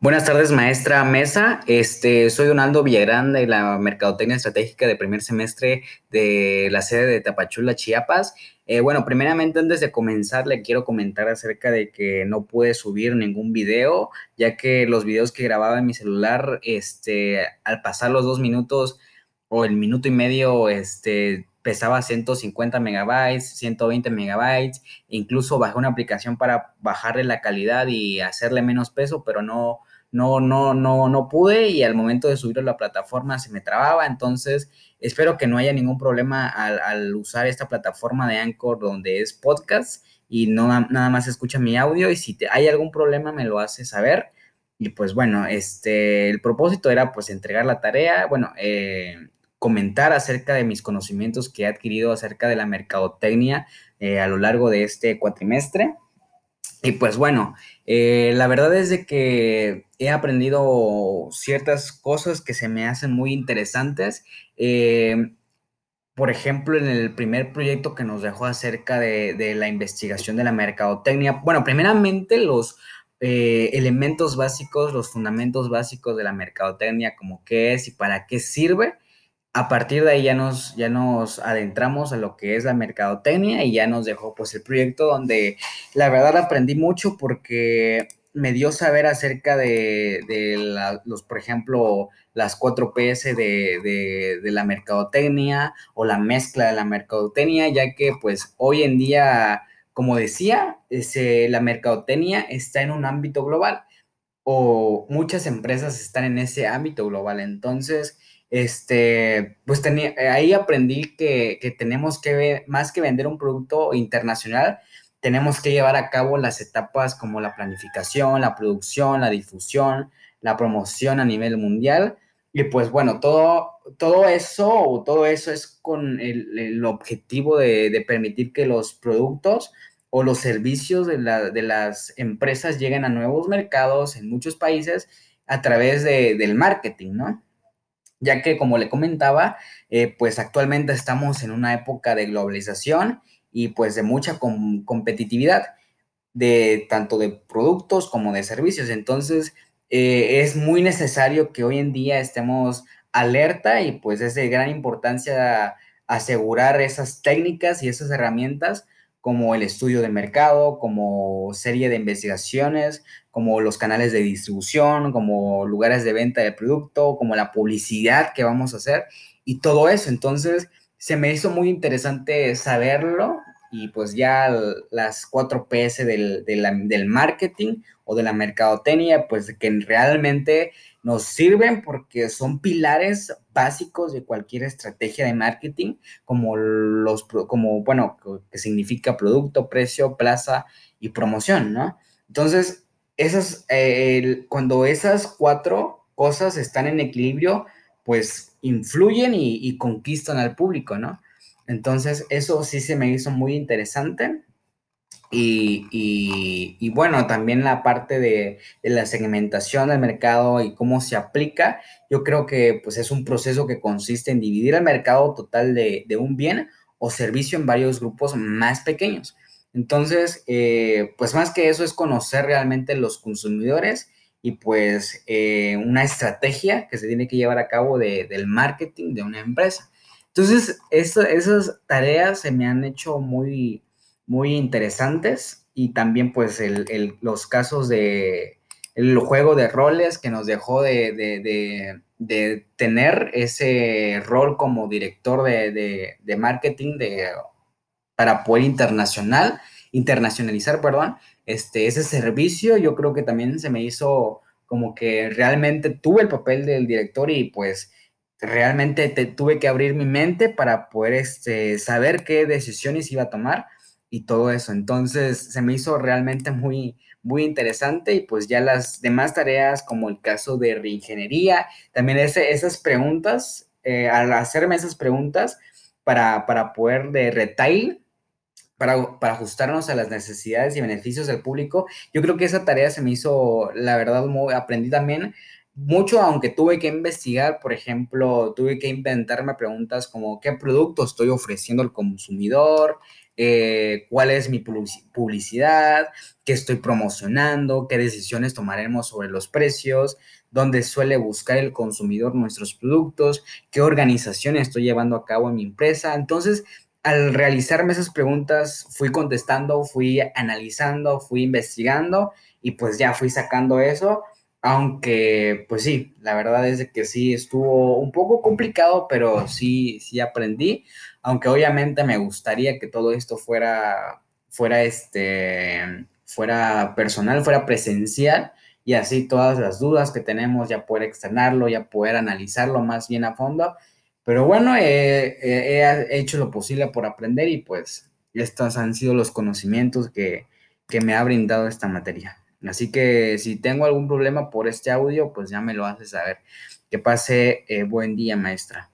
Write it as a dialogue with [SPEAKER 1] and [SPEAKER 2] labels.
[SPEAKER 1] Buenas tardes, maestra Mesa. Este, soy Donaldo Villagrán de la Mercadotecnia Estratégica de primer semestre de la sede de Tapachula, Chiapas. Eh, bueno, primeramente, antes de comenzar, le quiero comentar acerca de que no pude subir ningún video, ya que los videos que grababa en mi celular, este, al pasar los dos minutos o el minuto y medio, este, pesaba 150 megabytes, 120 megabytes, incluso bajé una aplicación para bajarle la calidad y hacerle menos peso, pero no, no, no, no, no pude y al momento de subirlo a la plataforma se me trababa, entonces espero que no haya ningún problema al, usar esta plataforma de Anchor donde es podcast y no nada más escucha mi audio y si hay algún problema me lo hace saber. Y pues bueno, este, el propósito era pues entregar la tarea, bueno, eh, comentar acerca de mis conocimientos que he adquirido acerca de la mercadotecnia eh, a lo largo de este cuatrimestre. Y pues bueno, eh, la verdad es de que he aprendido ciertas cosas que se me hacen muy interesantes. Eh, por ejemplo, en el primer proyecto que nos dejó acerca de, la investigación de la mercadotecnia, bueno, primeramente los elementos básicos, los fundamentos básicos de la mercadotecnia, como qué es y para qué sirve a partir de ahí ya nos, ya nos adentramos a lo que es la mercadotecnia y ya nos dejó pues el proyecto donde la verdad aprendí mucho porque me dio saber acerca de, los, por ejemplo, las cuatro PS de, la mercadotecnia o la mezcla de la mercadotecnia, ya que pues hoy en día, como decía, ese, la mercadotecnia está en un ámbito global o muchas empresas están en ese ámbito global. Entonces, este, pues tenía, eh, ahí aprendí que, tenemos que ver, más que vender un producto internacional, tenemos que llevar a cabo las etapas como la planificación, la producción, la difusión, la promoción a nivel mundial. Y pues bueno, todo, todo eso, todo eso es con el, objetivo de, permitir que los productos o los servicios de, de, las empresas lleguen a nuevos mercados en muchos países a través del marketing, ¿no? Ya que como le comentaba, eh, pues actualmente estamos en una época de globalización y pues de mucha competitividad, de tanto de productos como de servicios. Entonces, eh, es muy necesario que hoy en día estemos alerta y pues es de gran importancia asegurar esas técnicas y esas herramientas como el estudio de mercado, como serie de investigaciones, como los canales de distribución, como lugares de venta de producto, como la publicidad que vamos a hacer y todo eso. Entonces, se me hizo muy interesante saberlo y pues ya las cuatro PS del, del, marketing o de la mercadotecnia, pues que realmente nos sirven porque son pilares básicos de cualquier estrategia de marketing, como los, como, bueno, que significa producto, precio, plaza y promoción, ¿no? Entonces, esas, eh, cuando esas cuatro cosas están en equilibrio, pues influyen y, conquistan al público, ¿no? Entonces, eso sí se me hizo muy interesante. Y, bueno, también la parte de, la segmentación del mercado y cómo se aplica, yo creo que pues es un proceso que consiste en dividir el mercado total de, un bien o servicio en varios grupos más pequeños. Entonces, eh, pues más que eso es conocer realmente los consumidores y pues eh, una estrategia que se tiene que llevar a cabo del marketing de una empresa. Entonces, esas tareas se me han hecho muy, muy interesantes y también pues los casos de el juego de roles que nos dejó de, tener ese rol como director de, marketing de para poder internacional, internacionalizar, perdón, este, ese servicio, yo creo que también se me hizo como que realmente tuve el papel del director y pues realmente tuve que abrir mi mente para poder este, saber qué decisiones iba a tomar y todo eso. Entonces se me hizo realmente muy, muy interesante y pues ya las demás tareas como el caso de reingeniería, también ese, esas preguntas, eh, al hacerme esas preguntas para, para poder de retail, para, para, ajustarnos a las necesidades y beneficios del público. Yo creo que esa tarea se me hizo, la verdad, muy, aprendí también mucho, aunque tuve que investigar, por ejemplo, tuve que inventarme preguntas como qué producto estoy ofreciendo al consumidor, eh, cuál es mi publicidad, qué estoy promocionando, qué decisiones tomaremos sobre los precios, dónde suele buscar el consumidor nuestros productos, qué organización estoy llevando a cabo en mi empresa. Entonces, al realizarme esas preguntas, fui contestando, fui analizando, fui investigando y pues ya fui sacando eso. Aunque, pues sí, la verdad es que sí estuvo un poco complicado, pero sí, sí aprendí. Aunque obviamente me gustaría que todo esto fuera, fuera este, fuera personal, fuera presencial y así todas las dudas que tenemos ya poder externarlo, ya poder analizarlo más bien a fondo. Pero bueno, he hecho lo posible por aprender y pues estos han sido los conocimientos que, que me ha brindado esta materia. Así que si tengo algún problema por este audio, pues ya me lo haces saber. Que pase eh, buen día, maestra.